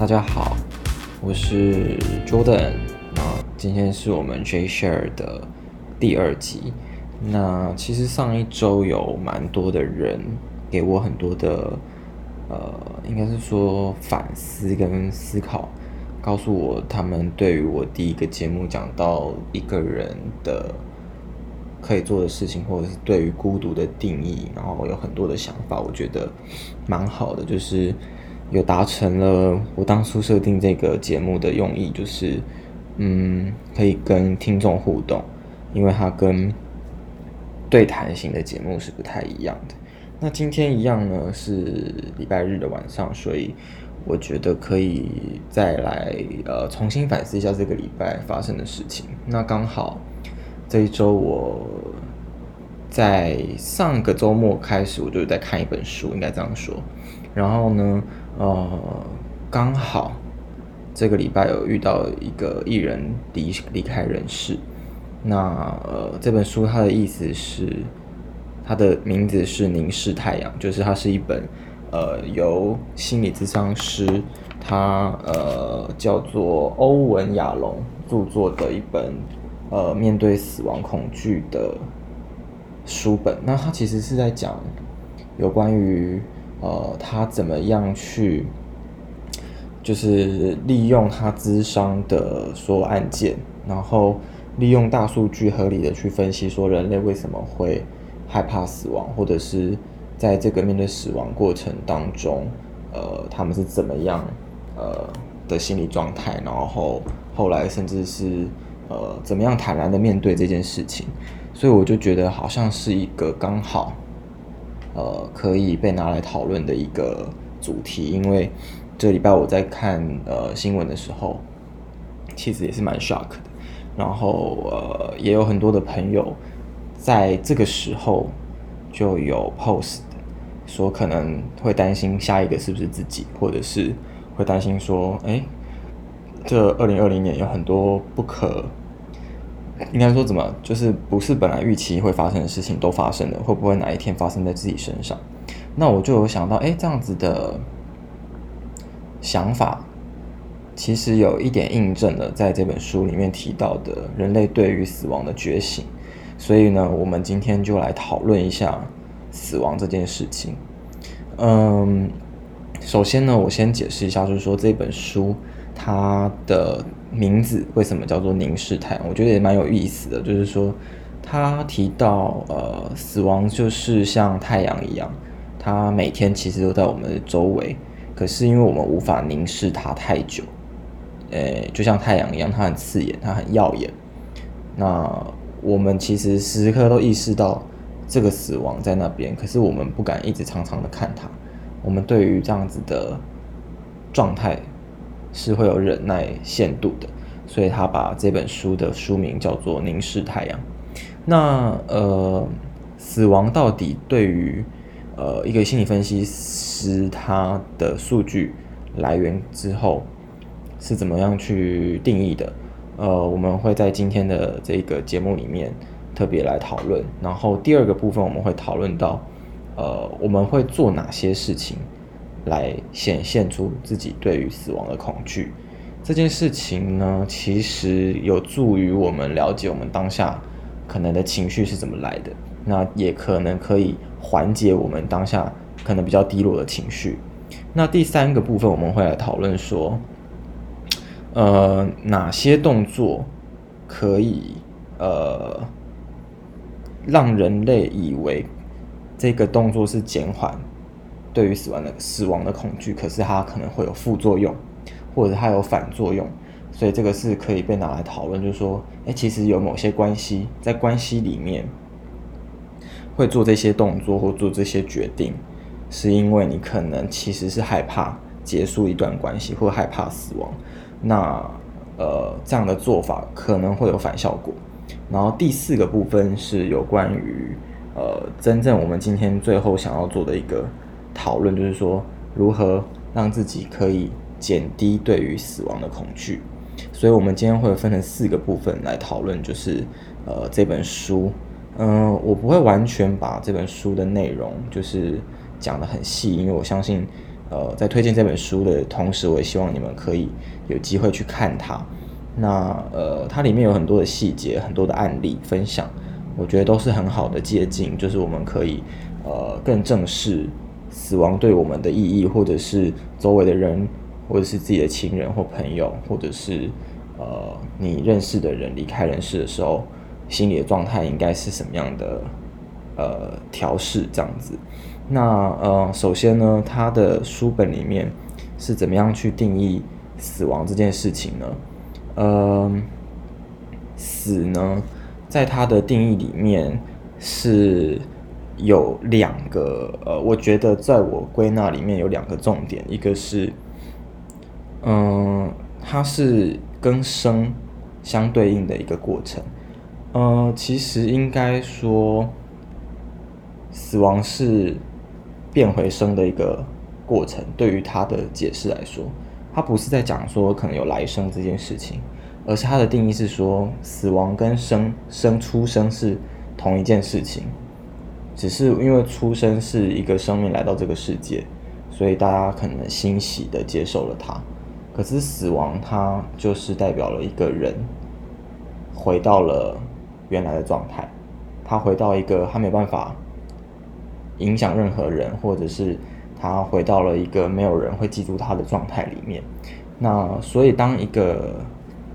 大家好，我是 Jordan。那今天是我们 J Share 的第二集。那其实上一周有蛮多的人给我很多的，呃，应该是说反思跟思考，告诉我他们对于我第一个节目讲到一个人的可以做的事情，或者是对于孤独的定义，然后有很多的想法，我觉得蛮好的，就是。有达成了我当初设定这个节目的用意，就是，嗯，可以跟听众互动，因为它跟对谈型的节目是不太一样的。那今天一样呢，是礼拜日的晚上，所以我觉得可以再来呃重新反思一下这个礼拜发生的事情。那刚好这一周我在上个周末开始，我就在看一本书，应该这样说。然后呢，呃，刚好这个礼拜有遇到一个艺人离离开人世。那呃，这本书它的意思是，它的名字是《凝视太阳》，就是它是一本呃由心理咨商师他呃叫做欧文亚龙著作的一本呃面对死亡恐惧的书本。那它其实是在讲有关于。呃，他怎么样去，就是利用他咨商的所有案件，然后利用大数据合理的去分析，说人类为什么会害怕死亡，或者是在这个面对死亡过程当中，呃，他们是怎么样呃的心理状态，然后后来甚至是呃怎么样坦然的面对这件事情，所以我就觉得好像是一个刚好。呃，可以被拿来讨论的一个主题，因为这礼拜我在看呃新闻的时候，其实也是蛮 shock 的。然后呃，也有很多的朋友在这个时候就有 post 说可能会担心下一个是不是自己，或者是会担心说，哎，这二零二零年有很多不可。应该说怎么，就是不是本来预期会发生的事情都发生了，会不会哪一天发生在自己身上？那我就有想到，哎，这样子的想法，其实有一点印证了在这本书里面提到的人类对于死亡的觉醒。所以呢，我们今天就来讨论一下死亡这件事情。嗯，首先呢，我先解释一下，就是说这本书它的。名字为什么叫做凝视太阳？我觉得也蛮有意思的，就是说他提到，呃，死亡就是像太阳一样，它每天其实都在我们的周围，可是因为我们无法凝视它太久，诶，就像太阳一样，它很刺眼，它很耀眼。那我们其实时时刻都意识到这个死亡在那边，可是我们不敢一直长长的看它。我们对于这样子的状态。是会有忍耐限度的，所以他把这本书的书名叫做《凝视太阳》。那呃，死亡到底对于呃一个心理分析师他的数据来源之后是怎么样去定义的？呃，我们会在今天的这个节目里面特别来讨论。然后第二个部分我们会讨论到，呃，我们会做哪些事情？来显现出自己对于死亡的恐惧，这件事情呢，其实有助于我们了解我们当下可能的情绪是怎么来的，那也可能可以缓解我们当下可能比较低落的情绪。那第三个部分我们会来讨论说，呃，哪些动作可以呃让人类以为这个动作是减缓。对于死亡的死亡的恐惧，可是它可能会有副作用，或者它有反作用，所以这个是可以被拿来讨论。就是说，哎，其实有某些关系，在关系里面会做这些动作或做这些决定，是因为你可能其实是害怕结束一段关系，或害怕死亡。那呃，这样的做法可能会有反效果。然后第四个部分是有关于呃，真正我们今天最后想要做的一个。讨论就是说，如何让自己可以减低对于死亡的恐惧。所以，我们今天会分成四个部分来讨论，就是呃这本书。嗯、我不会完全把这本书的内容就是讲得很细，因为我相信呃，在推荐这本书的同时，我也希望你们可以有机会去看它。那呃，它里面有很多的细节，很多的案例分享，我觉得都是很好的借鉴，就是我们可以呃更正视死亡对我们的意义，或者是周围的人，或者是自己的亲人或朋友，或者是呃你认识的人离开人世的时候，心理的状态应该是什么样的呃调试这样子。那呃，首先呢，他的书本里面是怎么样去定义死亡这件事情呢？呃，死呢，在他的定义里面是有两个呃，我觉得在我归纳里面有两个重点，一个是，嗯、它是跟生相对应的一个过程。呃，其实应该说，死亡是。变回生的一个过程，对于他的解释来说，他不是在讲说可能有来生这件事情，而是他的定义是说，死亡跟生生出生是同一件事情，只是因为出生是一个生命来到这个世界，所以大家可能欣喜的接受了它。可是死亡，它就是代表了一个人回到了原来的状态，他回到一个他没办法。影响任何人，或者是他回到了一个没有人会记住他的状态里面。那所以，当一个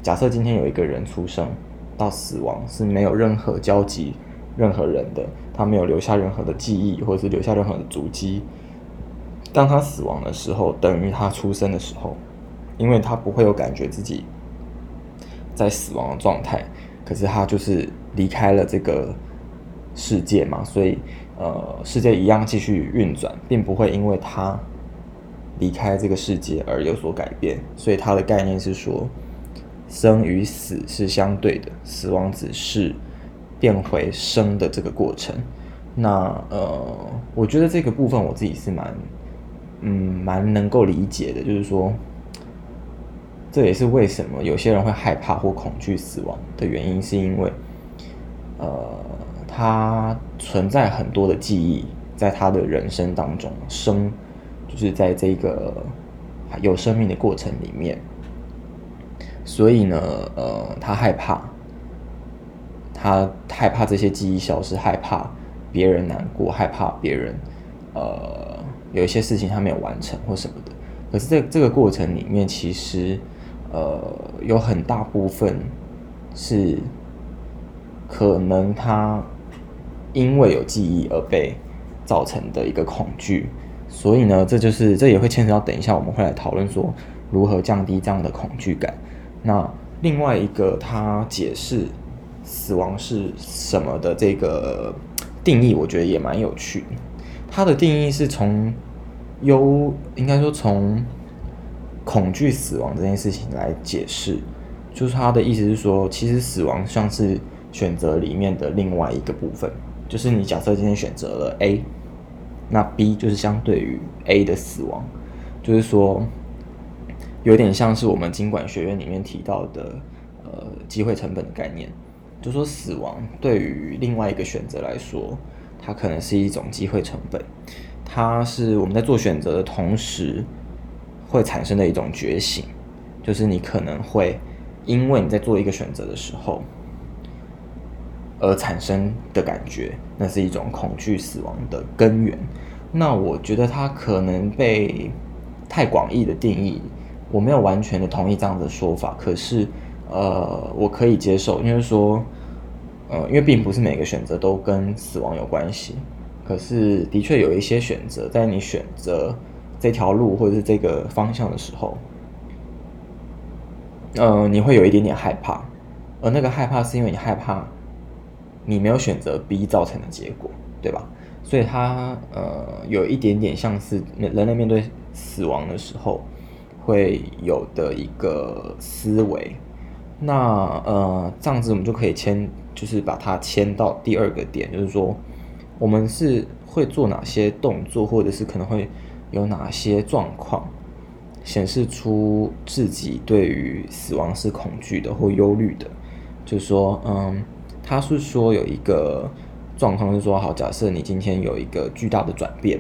假设今天有一个人出生到死亡是没有任何交集、任何人的，他没有留下任何的记忆，或者是留下任何的足迹。当他死亡的时候，等于他出生的时候，因为他不会有感觉自己在死亡的状态，可是他就是离开了这个世界嘛，所以。呃，世界一样继续运转，并不会因为他离开这个世界而有所改变。所以他的概念是说，生与死是相对的，死亡只是变回生的这个过程。那呃，我觉得这个部分我自己是蛮嗯蛮能够理解的，就是说，这也是为什么有些人会害怕或恐惧死亡的原因，是因为呃。他存在很多的记忆，在他的人生当中，生就是在这个有生命的过程里面，所以呢，呃，他害怕，他害怕这些记忆消失，害怕别人难过，害怕别人呃有一些事情他没有完成或什么的。可是，在这个过程里面，其实呃有很大部分是可能他。因为有记忆而被造成的一个恐惧，所以呢，这就是这也会牵扯到等一下我们会来讨论说如何降低这样的恐惧感。那另外一个他解释死亡是什么的这个定义，我觉得也蛮有趣的。他的定义是从忧，应该说从恐惧死亡这件事情来解释，就是他的意思是说，其实死亡像是选择里面的另外一个部分。就是你假设今天选择了 A，那 B 就是相对于 A 的死亡，就是说有点像是我们经管学院里面提到的呃机会成本的概念，就说死亡对于另外一个选择来说，它可能是一种机会成本，它是我们在做选择的同时会产生的一种觉醒，就是你可能会因为你在做一个选择的时候。而产生的感觉，那是一种恐惧死亡的根源。那我觉得它可能被太广义的定义，我没有完全的同意这样的说法。可是，呃，我可以接受，因为说，呃，因为并不是每个选择都跟死亡有关系。可是，的确有一些选择，在你选择这条路或者是这个方向的时候，呃，你会有一点点害怕，而那个害怕是因为你害怕。你没有选择 B 造成的结果，对吧？所以它呃有一点点像是人类面对死亡的时候会有的一个思维。那呃这样子我们就可以牵，就是把它牵到第二个点，就是说我们是会做哪些动作，或者是可能会有哪些状况显示出自己对于死亡是恐惧的或忧虑的，就是说嗯。他是说有一个状况是说，好，假设你今天有一个巨大的转变，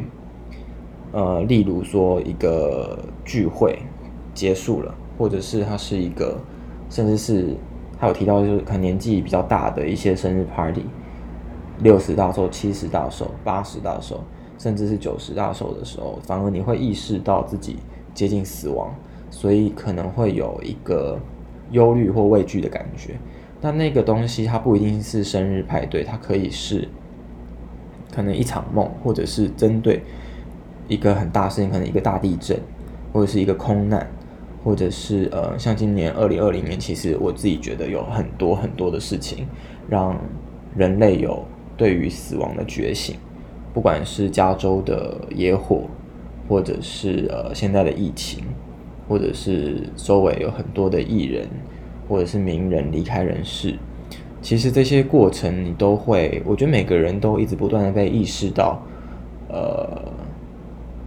呃，例如说一个聚会结束了，或者是它是一个，甚至是还有提到就是可能年纪比较大的一些生日 party，六十大寿、七十大寿、八十大寿，甚至是九十大寿的时候，反而你会意识到自己接近死亡，所以可能会有一个忧虑或畏惧的感觉。但那个东西它不一定是生日派对，它可以是可能一场梦，或者是针对一个很大事情，可能一个大地震，或者是一个空难，或者是呃，像今年二零二零年，其实我自己觉得有很多很多的事情，让人类有对于死亡的觉醒，不管是加州的野火，或者是呃现在的疫情，或者是周围有很多的艺人。或者是名人离开人世，其实这些过程你都会，我觉得每个人都一直不断的被意识到，呃，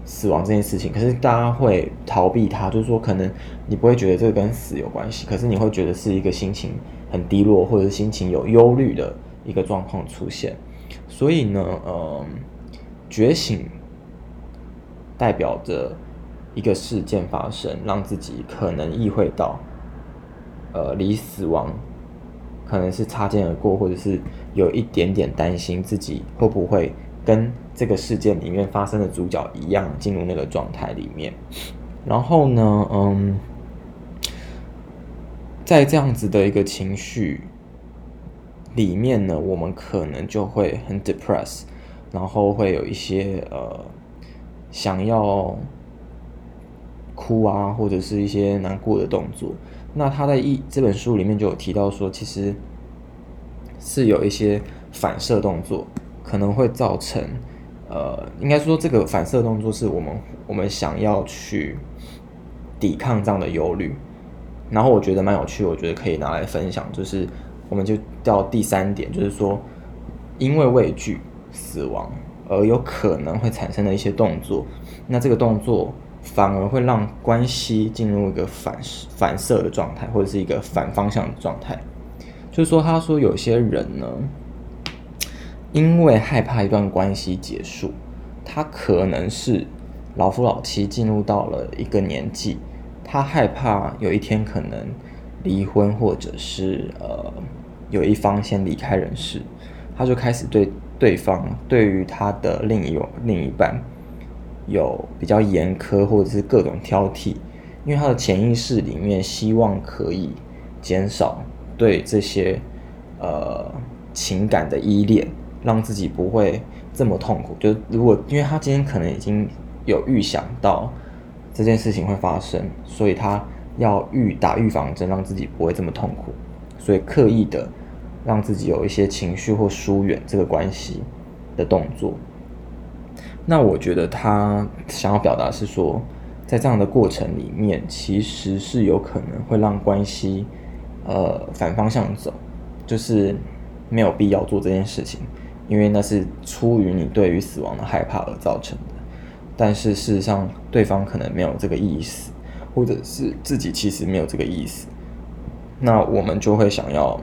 死亡这件事情。可是大家会逃避它，就是说可能你不会觉得这个跟死有关系，可是你会觉得是一个心情很低落，或者是心情有忧虑的一个状况出现。所以呢，呃，觉醒代表着一个事件发生，让自己可能意会到。呃，离死亡可能是擦肩而过，或者是有一点点担心自己会不会跟这个事件里面发生的主角一样进入那个状态里面。然后呢，嗯，在这样子的一个情绪里面呢，我们可能就会很 depress，然后会有一些呃想要哭啊，或者是一些难过的动作。那他在一这本书里面就有提到说，其实是有一些反射动作，可能会造成，呃，应该说这个反射动作是我们我们想要去抵抗这样的忧虑。然后我觉得蛮有趣，我觉得可以拿来分享，就是我们就到第三点，就是说，因为畏惧死亡而有可能会产生的一些动作，那这个动作。反而会让关系进入一个反反射的状态，或者是一个反方向的状态。就是说，他说有些人呢，因为害怕一段关系结束，他可能是老夫老妻进入到了一个年纪，他害怕有一天可能离婚，或者是呃有一方先离开人世，他就开始对对方，对于他的另一另一半。有比较严苛或者是各种挑剔，因为他的潜意识里面希望可以减少对这些呃情感的依恋，让自己不会这么痛苦。就如果因为他今天可能已经有预想到这件事情会发生，所以他要预打预防针，让自己不会这么痛苦，所以刻意的让自己有一些情绪或疏远这个关系的动作。那我觉得他想要表达是说，在这样的过程里面，其实是有可能会让关系，呃，反方向走，就是没有必要做这件事情，因为那是出于你对于死亡的害怕而造成的。但是事实上，对方可能没有这个意思，或者是自己其实没有这个意思，那我们就会想要。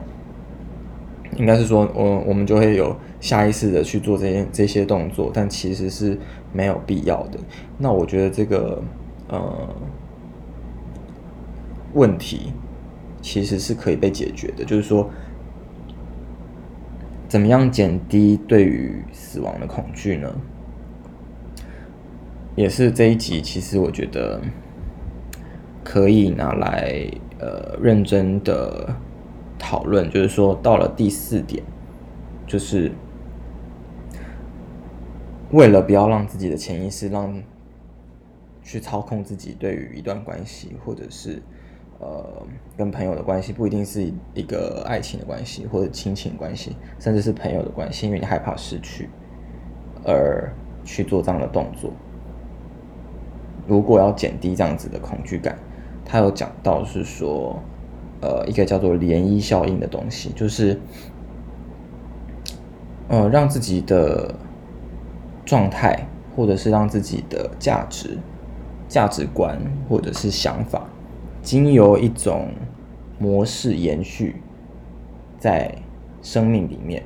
应该是说，我我们就会有下意识的去做这些这些动作，但其实是没有必要的。那我觉得这个呃问题其实是可以被解决的，就是说，怎么样减低对于死亡的恐惧呢？也是这一集，其实我觉得可以拿来呃认真的。讨论就是说，到了第四点，就是为了不要让自己的潜意识让去操控自己对于一段关系，或者是呃跟朋友的关系，不一定是一个爱情的关系，或者亲情关系，甚至是朋友的关系，因为你害怕失去而去做这样的动作。如果要减低这样子的恐惧感，他有讲到是说。呃，一个叫做涟漪效应的东西，就是，呃，让自己的状态，或者是让自己的价值、价值观，或者是想法，经由一种模式延续在生命里面。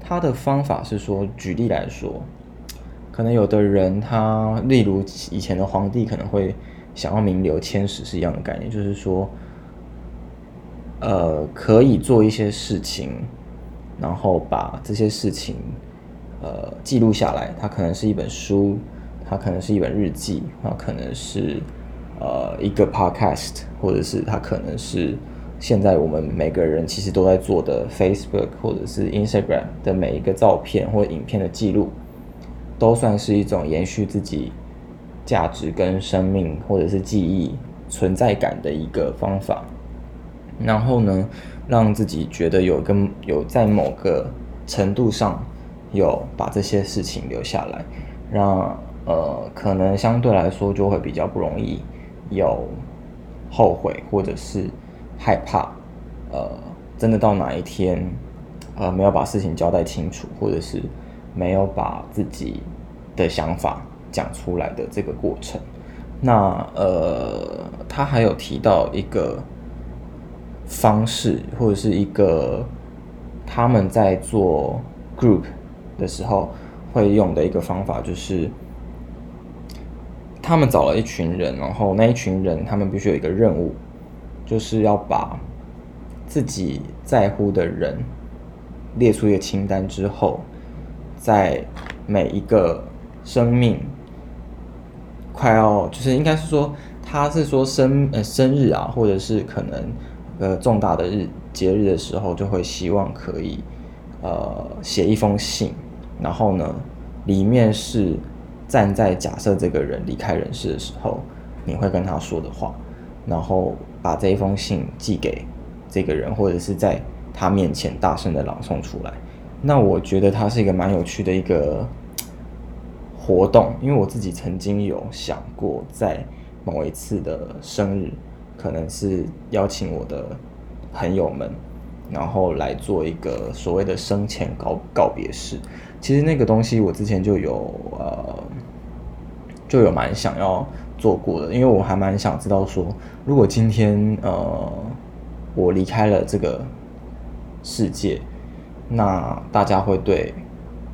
他的方法是说，举例来说，可能有的人他，例如以前的皇帝可能会想要名留千史是一样的概念，就是说，呃，可以做一些事情，然后把这些事情呃记录下来。它可能是一本书，它可能是一本日记，它可能是呃一个 podcast，或者是它可能是。现在我们每个人其实都在做的 Facebook 或者是 Instagram 的每一个照片或影片的记录，都算是一种延续自己价值跟生命或者是记忆存在感的一个方法。然后呢，让自己觉得有跟有在某个程度上有把这些事情留下来，让呃可能相对来说就会比较不容易有后悔或者是。害怕，呃，真的到哪一天，呃，没有把事情交代清楚，或者是没有把自己的想法讲出来的这个过程。那呃，他还有提到一个方式，或者是一个他们在做 group 的时候会用的一个方法，就是他们找了一群人，然后那一群人他们必须有一个任务。就是要把自己在乎的人列出一个清单之后，在每一个生命快要，就是应该是说，他是说生呃生日啊，或者是可能呃重大的日节日的时候，就会希望可以呃写一封信，然后呢，里面是站在假设这个人离开人世的时候，你会跟他说的话，然后。把这一封信寄给这个人，或者是在他面前大声的朗诵出来。那我觉得它是一个蛮有趣的一个活动，因为我自己曾经有想过，在某一次的生日，可能是邀请我的朋友们，然后来做一个所谓的生前告告别式。其实那个东西我之前就有呃，就有蛮想要。做过的，因为我还蛮想知道说，如果今天呃我离开了这个世界，那大家会对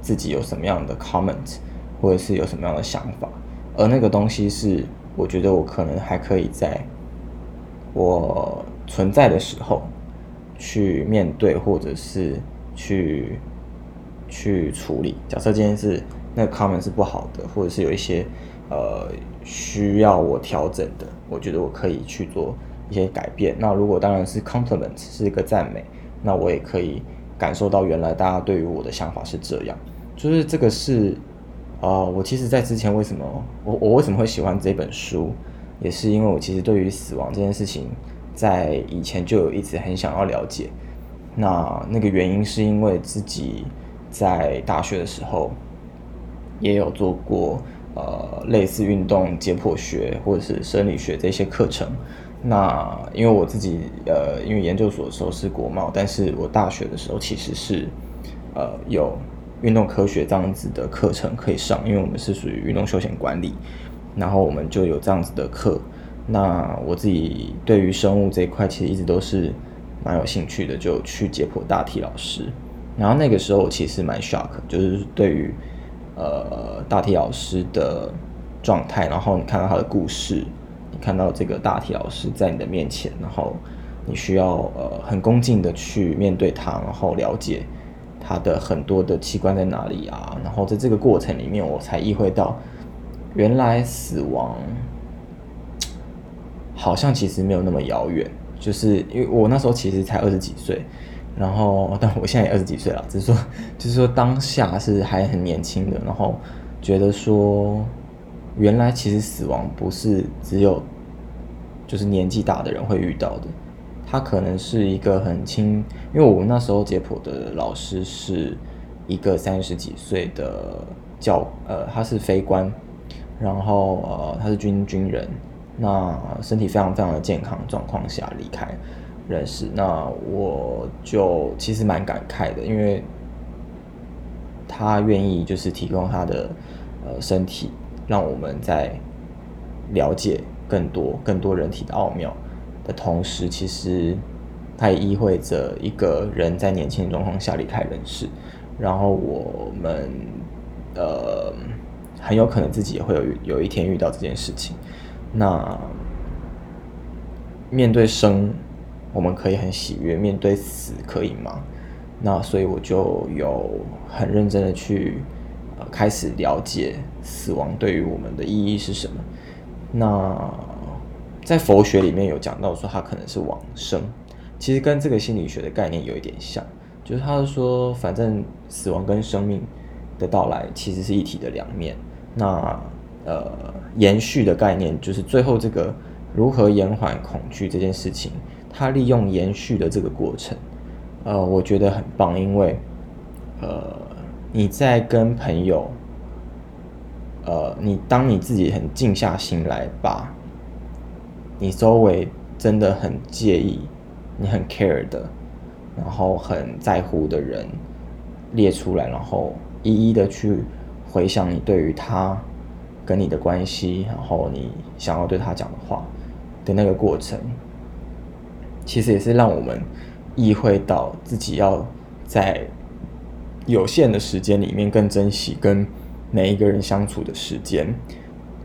自己有什么样的 comment，或者是有什么样的想法？而那个东西是我觉得我可能还可以在我存在的时候去面对，或者是去去处理。假设今天是那个 comment 是不好的，或者是有一些。呃，需要我调整的，我觉得我可以去做一些改变。那如果当然是 compliment 是一个赞美，那我也可以感受到原来大家对于我的想法是这样。就是这个是，呃，我其实在之前为什么我我为什么会喜欢这本书，也是因为我其实对于死亡这件事情，在以前就有一直很想要了解。那那个原因是因为自己在大学的时候也有做过。呃，类似运动解剖学或者是生理学这些课程，那因为我自己呃，因为研究所的时候是国贸，但是我大学的时候其实是呃有运动科学这样子的课程可以上，因为我们是属于运动休闲管理，然后我们就有这样子的课。那我自己对于生物这一块其实一直都是蛮有兴趣的，就去解剖大体老师。然后那个时候我其实蛮 shock，就是对于。呃，大体老师的状态，然后你看到他的故事，你看到这个大体老师在你的面前，然后你需要呃很恭敬的去面对他，然后了解他的很多的器官在哪里啊，然后在这个过程里面，我才意会到，原来死亡好像其实没有那么遥远，就是因为我那时候其实才二十几岁。然后，但我现在也二十几岁了，只是说，就是说当下是还很年轻的，然后觉得说，原来其实死亡不是只有就是年纪大的人会遇到的，他可能是一个很轻，因为我们那时候解剖的老师是一个三十几岁的教，呃，他是非官，然后呃，他是军军人，那身体非常非常的健康状况下离开。认识，那我就其实蛮感慨的，因为他愿意就是提供他的呃身体，让我们在了解更多更多人体的奥妙。的同时，其实他也意味着一个人在年轻的状况下离开人世，然后我们呃很有可能自己也会有有一天遇到这件事情。那面对生，我们可以很喜悦；面对死，可以吗？那所以我就有很认真的去呃开始了解死亡对于我们的意义是什么。那在佛学里面有讲到说，它可能是往生，其实跟这个心理学的概念有一点像，就是他说，反正死亡跟生命的到来其实是一体的两面。那呃，延续的概念就是最后这个如何延缓恐惧这件事情，他利用延续的这个过程，呃，我觉得很棒，因为呃，你在跟朋友，呃，你当你自己很静下心来，把你周围真的很介意、你很 care 的，然后很在乎的人列出来，然后一一的去回想你对于他跟你的关系，然后你想要对他讲的话的那个过程，其实也是让我们意会到自己要在有限的时间里面更珍惜跟每一个人相处的时间。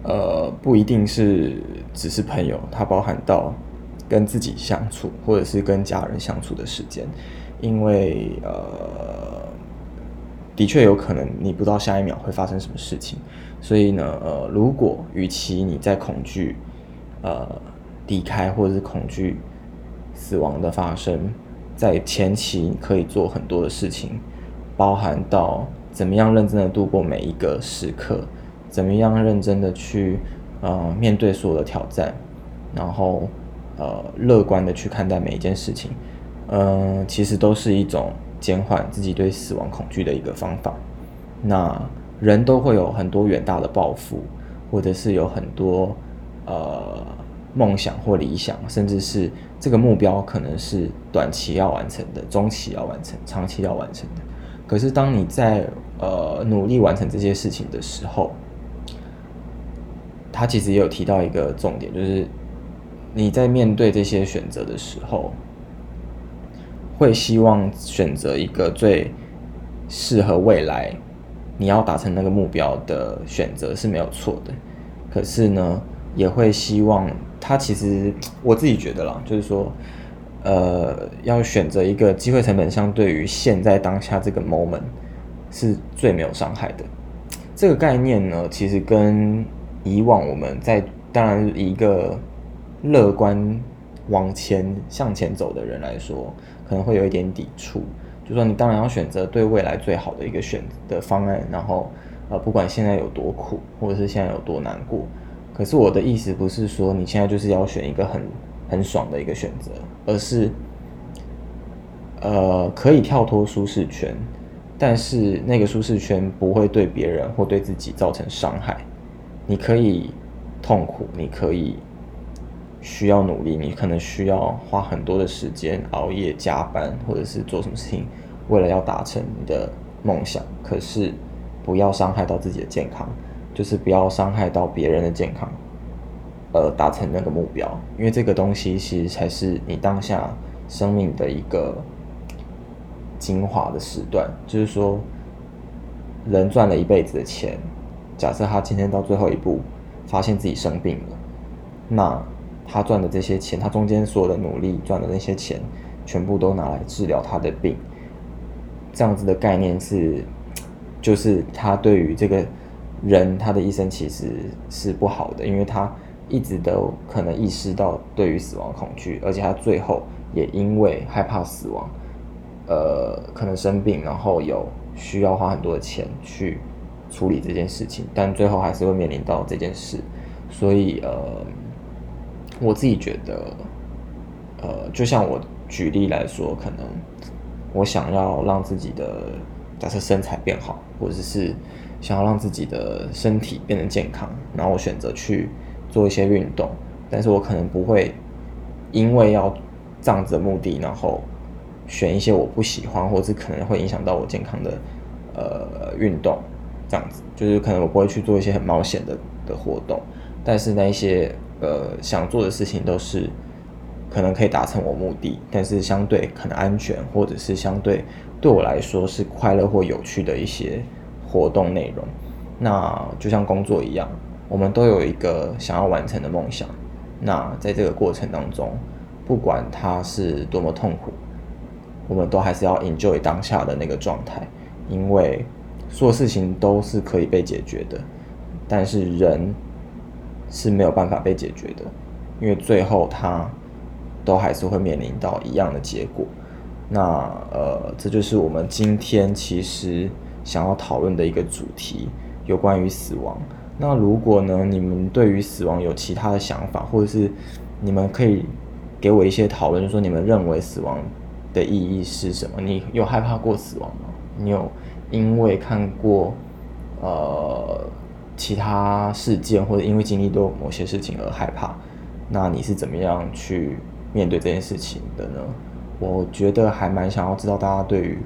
呃，不一定是只是朋友，它包含到跟自己相处，或者是跟家人相处的时间，因为呃。的确有可能，你不知道下一秒会发生什么事情，所以呢，呃，如果与其你在恐惧，呃，离开或者是恐惧死亡的发生，在前期可以做很多的事情，包含到怎么样认真的度过每一个时刻，怎么样认真的去呃面对所有的挑战，然后呃乐观的去看待每一件事情，嗯、其实都是一种。减缓自己对死亡恐惧的一个方法。那人都会有很多远大的抱负，或者是有很多呃梦想或理想，甚至是这个目标可能是短期要完成的，中期要完成，长期要完成的。可是当你在呃努力完成这些事情的时候，他其实也有提到一个重点，就是你在面对这些选择的时候。会希望选择一个最适合未来你要达成那个目标的选择是没有错的，可是呢，也会希望他其实 我自己觉得啦，就是说，呃，要选择一个机会成本相对于现在当下这个 moment 是最没有伤害的。这个概念呢，其实跟以往我们在当然一个乐观往前向前走的人来说。可能会有一点抵触，就说你当然要选择对未来最好的一个选的方案，然后呃，不管现在有多苦，或者是现在有多难过，可是我的意思不是说你现在就是要选一个很很爽的一个选择，而是呃可以跳脱舒适圈，但是那个舒适圈不会对别人或对自己造成伤害，你可以痛苦，你可以。需要努力，你可能需要花很多的时间熬夜加班，或者是做什么事情，为了要达成你的梦想。可是不要伤害到自己的健康，就是不要伤害到别人的健康，呃，达成那个目标。因为这个东西其实才是你当下生命的一个精华的时段。就是说，人赚了一辈子的钱，假设他今天到最后一步发现自己生病了，那。他赚的这些钱，他中间所有的努力赚的那些钱，全部都拿来治疗他的病。这样子的概念是，就是他对于这个人他的一生其实是不好的，因为他一直都可能意识到对于死亡恐惧，而且他最后也因为害怕死亡，呃，可能生病，然后有需要花很多的钱去处理这件事情，但最后还是会面临到这件事，所以呃。我自己觉得，呃，就像我举例来说，可能我想要让自己的假设身材变好，或者是想要让自己的身体变得健康，然后我选择去做一些运动，但是我可能不会因为要这样子的目的，然后选一些我不喜欢，或者可能会影响到我健康的呃运动，这样子就是可能我不会去做一些很冒险的的活动，但是那一些。呃，想做的事情都是可能可以达成我目的，但是相对可能安全，或者是相对对我来说是快乐或有趣的一些活动内容。那就像工作一样，我们都有一个想要完成的梦想。那在这个过程当中，不管它是多么痛苦，我们都还是要 enjoy 当下的那个状态，因为所有事情都是可以被解决的，但是人是没有办法被解决的，因为最后他都还是会面临到一样的结果。那呃，这就是我们今天其实想要讨论的一个主题。有关于死亡，那如果呢，你们对于死亡有其他的想法，或者是你们可以给我一些讨论，就说你们认为死亡的意义是什么？你有害怕过死亡吗？你有因为看过呃其他事件，或者因为经历过某些事情而害怕？那你是怎么样去面对这件事情的呢？我觉得还蛮想要知道大家对于。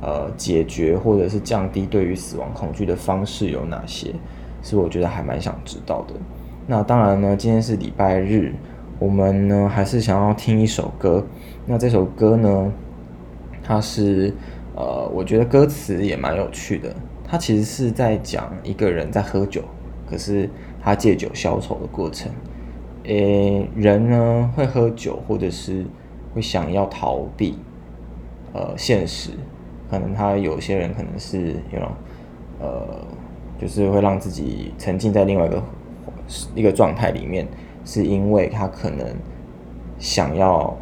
呃，解决或者是降低对于死亡恐惧的方式有哪些？是我觉得还蛮想知道的。那当然呢，今天是礼拜日，我们呢还是想要听一首歌。那这首歌呢，它是呃，我觉得歌词也蛮有趣的。它其实是在讲一个人在喝酒，可是他借酒消愁的过程。诶，人呢会喝酒，或者是会想要逃避呃现实。可能他有些人可能是，you know，呃，就是会让自己沉浸在另外一个一个状态里面，是因为他可能想要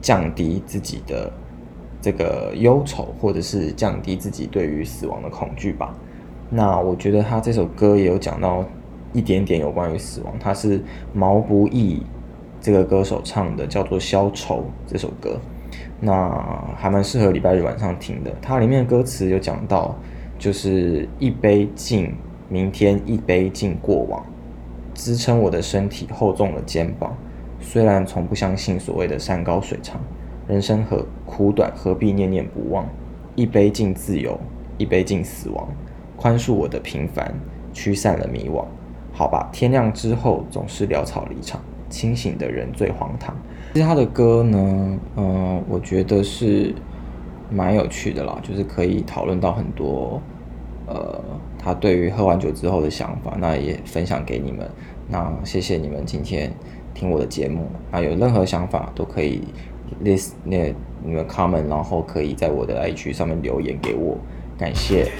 降低自己的这个忧愁，或者是降低自己对于死亡的恐惧吧。那我觉得他这首歌也有讲到一点点有关于死亡，他是毛不易这个歌手唱的，叫做《消愁》这首歌。那还蛮适合礼拜日晚上听的。它里面的歌词有讲到，就是一杯敬明天，一杯敬过往，支撑我的身体厚重的肩膀。虽然从不相信所谓的山高水长，人生何苦短，何必念念不忘？一杯敬自由，一杯敬死亡，宽恕我的平凡，驱散了迷惘。好吧，天亮之后总是潦草离场，清醒的人最荒唐。其实他的歌呢，嗯、我觉得是蛮有趣的啦，就是可以讨论到很多，呃，他对于喝完酒之后的想法，那也分享给你们。那谢谢你们今天听我的节目，那有任何想法都可以 list 那你们 comment，然后可以在我的 IG 上面留言给我，感谢。